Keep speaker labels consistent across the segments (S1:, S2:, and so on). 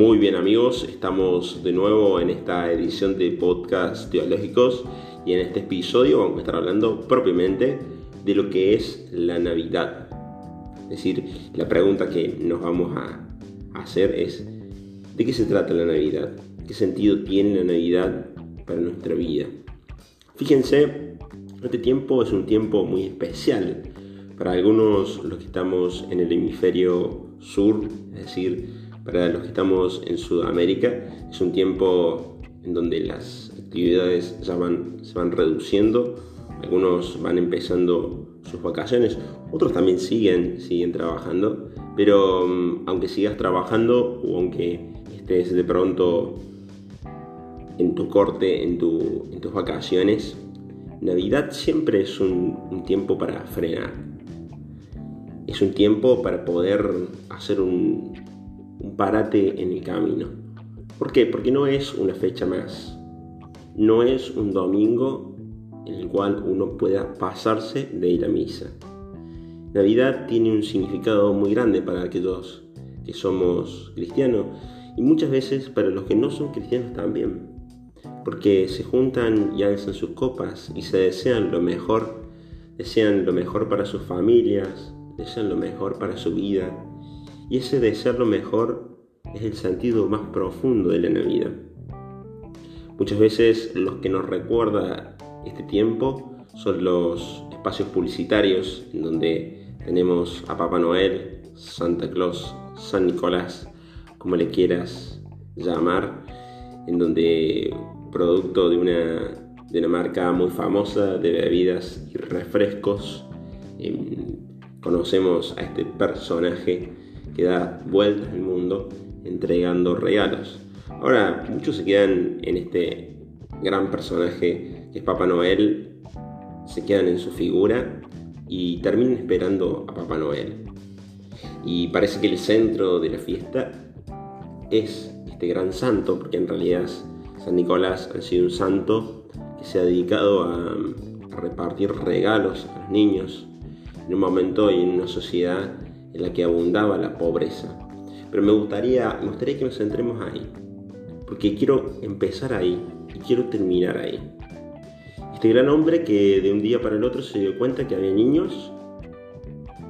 S1: Muy bien amigos, estamos de nuevo en esta edición de podcast teológicos y en este episodio vamos a estar hablando propiamente de lo que es la Navidad. Es decir, la pregunta que nos vamos a hacer es, ¿de qué se trata la Navidad? ¿Qué sentido tiene la Navidad para nuestra vida? Fíjense, este tiempo es un tiempo muy especial. Para algunos, los que estamos en el hemisferio sur, es decir, para los que estamos en Sudamérica, es un tiempo en donde las actividades ya van, se van reduciendo, algunos van empezando sus vacaciones, otros también siguen, siguen trabajando, pero mm, aunque sigas trabajando o aunque estés de pronto en tu corte, en, en tus vacaciones, Navidad siempre es un, un tiempo para frenar. Es un tiempo para poder hacer un, un parate en el camino. ¿Por qué? Porque no es una fecha más. No es un domingo en el cual uno pueda pasarse de ir a misa. Navidad tiene un significado muy grande para aquellos que somos cristianos y muchas veces para los que no son cristianos también. Porque se juntan y alzan sus copas y se desean lo mejor, desean lo mejor para sus familias, desean lo mejor para su vida, y ese desear lo mejor es el sentido más profundo de la Navidad. Muchas veces los que nos recuerda este tiempo son los espacios publicitarios en donde tenemos a Papá Noel, Santa Claus, San Nicolás, como le quieras llamar, en donde producto de una, de una marca muy famosa de bebidas y refrescos, em, conocemos a este personaje que da vueltas al mundo entregando regalos. Ahora, muchos se quedan en este gran personaje que es Papá Noel, se quedan en su figura y terminan esperando a Papá Noel. Y parece que el centro de la fiesta es este gran santo, porque en realidad San Nicolás ha sido un santo que se ha dedicado a, repartir regalos a los niños en un momento y en una sociedad en la que abundaba la pobreza. Pero me gustaría, me gustaría que nos centremos ahí, porque quiero empezar ahí y quiero terminar ahí. Este gran hombre que de un día para el otro se dio cuenta que había niños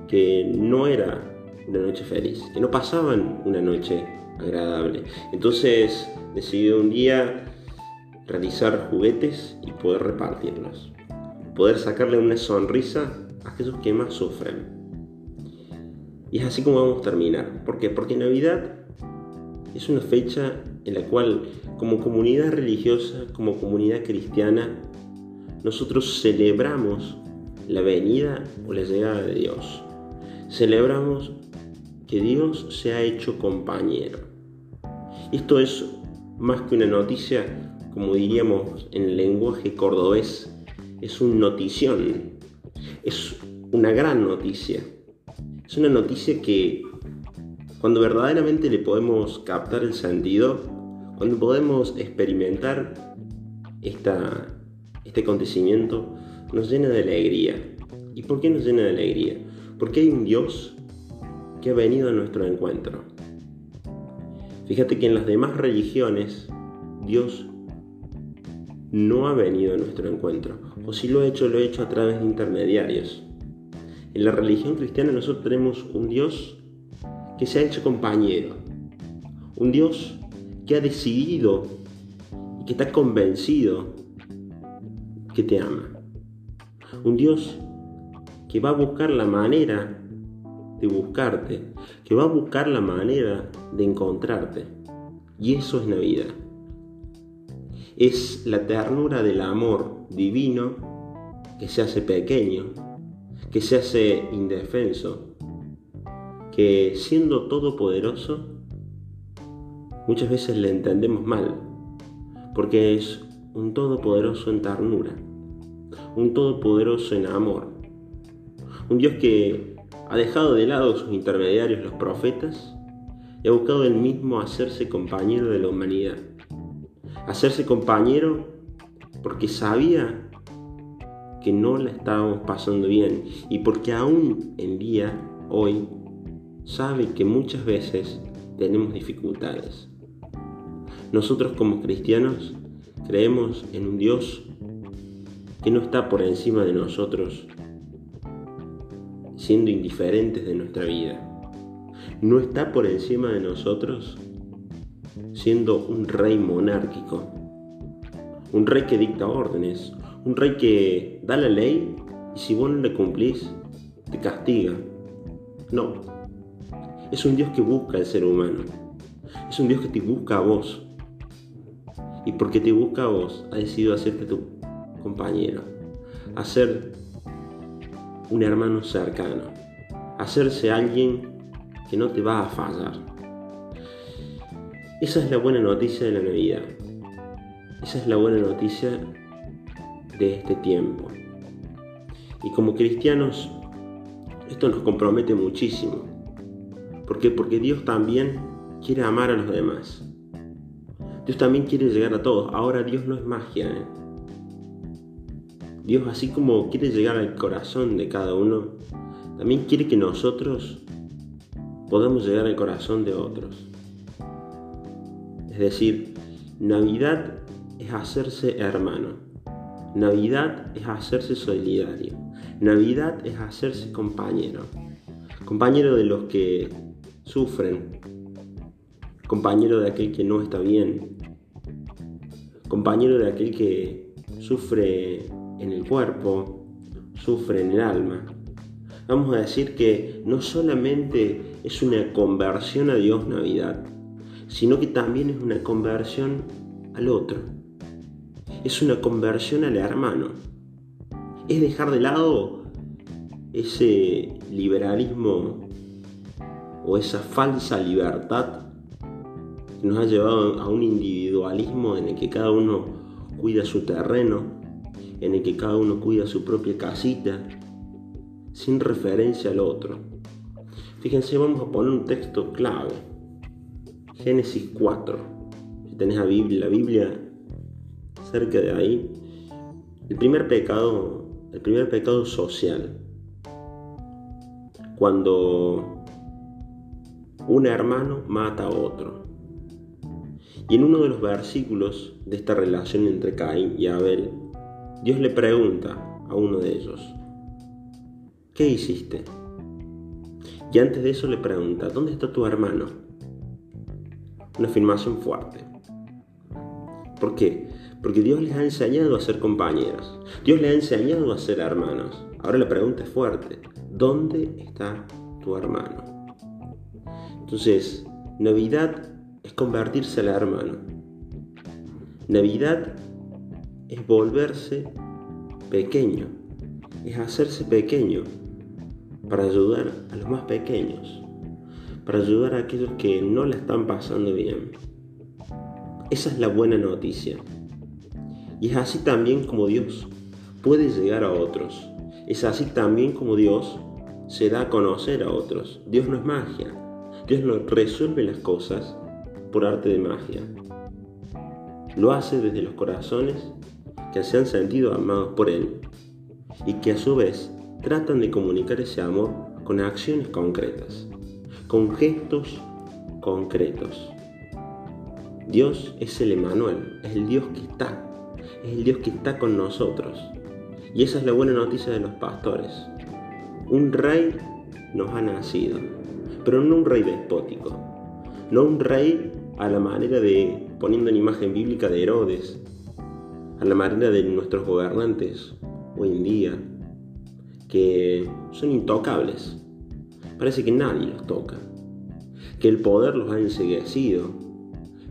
S1: que no era una noche feliz, que no pasaban una noche agradable. Entonces decidió un día realizar juguetes y poder repartirlos. Poder sacarle una sonrisa a aquellos que más sufren. Y es así como vamos a terminar. ¿Por qué? Porque Navidad es una fecha en la cual como comunidad religiosa, como comunidad cristiana, nosotros celebramos la venida o la llegada de Dios. Celebramos que Dios se ha hecho compañero. Esto es más que una noticia, como diríamos en el lenguaje cordobés, es un notición, es una gran noticia. Es una noticia que cuando verdaderamente le podemos captar el sentido, cuando podemos experimentar esta, este acontecimiento, nos llena de alegría. ¿Y por qué nos llena de alegría? Porque hay un Dios que ha venido a nuestro encuentro. Fíjate que en las demás religiones Dios no ha venido a nuestro encuentro. O si lo ha hecho, lo ha hecho a través de intermediarios. En la religión cristiana nosotros tenemos un Dios que se ha hecho compañero, un Dios que ha decidido y que está convencido que te ama, un Dios que va a buscar la manera de buscarte, que va a buscar la manera de encontrarte. Y eso es Navidad. Es la ternura del amor divino que se hace pequeño que se hace indefenso, que siendo todopoderoso, muchas veces le entendemos mal, porque es un todopoderoso en ternura, un todopoderoso en amor, un Dios que ha dejado de lado sus intermediarios, los profetas, y ha buscado él mismo hacerse compañero de la humanidad, hacerse compañero porque sabía que no la estábamos pasando bien y porque aún en día, hoy, sabe que muchas veces tenemos dificultades. Nosotros como cristianos creemos en un Dios que no está por encima de nosotros, siendo indiferentes de nuestra vida. No está por encima de nosotros siendo un rey monárquico, un rey que dicta órdenes, un rey que da la ley y si vos no le cumplís, te castiga. No, es un Dios que busca al ser humano, es un Dios que te busca a vos. Y porque te busca a vos, ha decidido hacerte tu compañero, hacer un hermano cercano, hacerse alguien que no te va a fallar. Esa es la buena noticia de la Navidad. Esa es la buena noticia de este tiempo. Y como cristianos, esto nos compromete muchísimo. ¿Por qué? Porque Dios también quiere amar a los demás. Dios también quiere llegar a todos. Ahora Dios no es magia. ¿eh? Dios así como quiere llegar al corazón de cada uno, también quiere que nosotros podamos llegar al corazón de otros. Es decir, Navidad es hacerse hermano. Navidad es hacerse solidario. Navidad es hacerse compañero. Compañero de los que sufren. Compañero de aquel que no está bien. Compañero de aquel que sufre en el cuerpo, sufre en el alma. Vamos a decir que no solamente es una conversión a Dios Navidad, sino que también es una conversión al otro. Es una conversión al hermano. Es dejar de lado ese liberalismo o esa falsa libertad que nos ha llevado a un individualismo en el que cada uno cuida su terreno, en el que cada uno cuida su propia casita, sin referencia al otro. Fíjense, vamos a poner un texto clave. Génesis 4. Si tenés la Biblia, la Biblia cerca de ahí, el primer pecado, el primer pecado social. Cuando un hermano mata a otro. Y en uno de los versículos de esta relación entre Caín y Abel, Dios le pregunta a uno de ellos, ¿qué hiciste? Y antes de eso le pregunta, ¿dónde está tu hermano? Una afirmación fuerte. ¿Por qué? Porque Dios les ha enseñado a ser compañeros. Dios les ha enseñado a ser hermanos. Ahora la pregunta es fuerte. ¿Dónde está tu hermano? Entonces, Navidad es convertirse al hermano. Navidad es volverse pequeño. Es hacerse pequeño para ayudar a los más pequeños, para ayudar a aquellos que no la están pasando bien. Esa es la buena noticia. Y es así también como Dios puede llegar a otros. Es así también como Dios se da a conocer a otros. Dios no es magia. Dios no resuelve las cosas por arte de magia. Lo hace desde los corazones que se han sentido amados por Él y que a su vez tratan de comunicar ese amor con acciones concretas, con gestos concretos. Dios es el Emanuel, es el Dios que está, es el Dios que está con nosotros. Y esa es la buena noticia de los pastores. Un rey nos ha nacido, pero no un rey despótico, no un rey a la manera de, poniendo en imagen bíblica de Herodes, a la manera de nuestros gobernantes hoy en día, que son intocables. Parece que nadie los toca. Que el poder los ha enseguecido.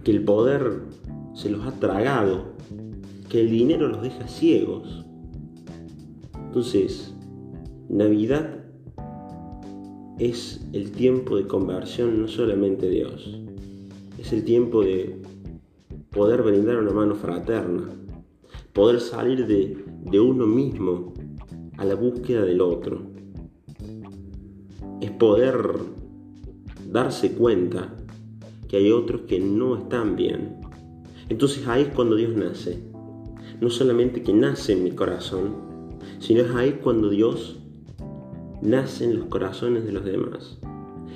S1: Que el poder se los ha tragado. Que el dinero los deja ciegos. Entonces, Navidad es el tiempo de conversión no solamente de Dios. Es el tiempo de poder brindar una mano fraterna. Poder salir de, de uno mismo a la búsqueda del otro. Es poder darse cuenta que hay otros que no están bien. Entonces ahí es cuando Dios nace. No solamente que nace en mi corazón, sino es ahí cuando Dios nace en los corazones de los demás.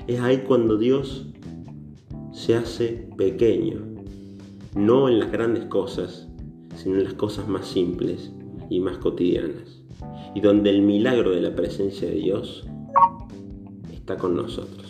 S1: Es ahí cuando Dios se hace pequeño. no en las grandes cosas, sino en las cosas más simples y más cotidianas, y donde el milagro de la presencia de Dios está con nosotros.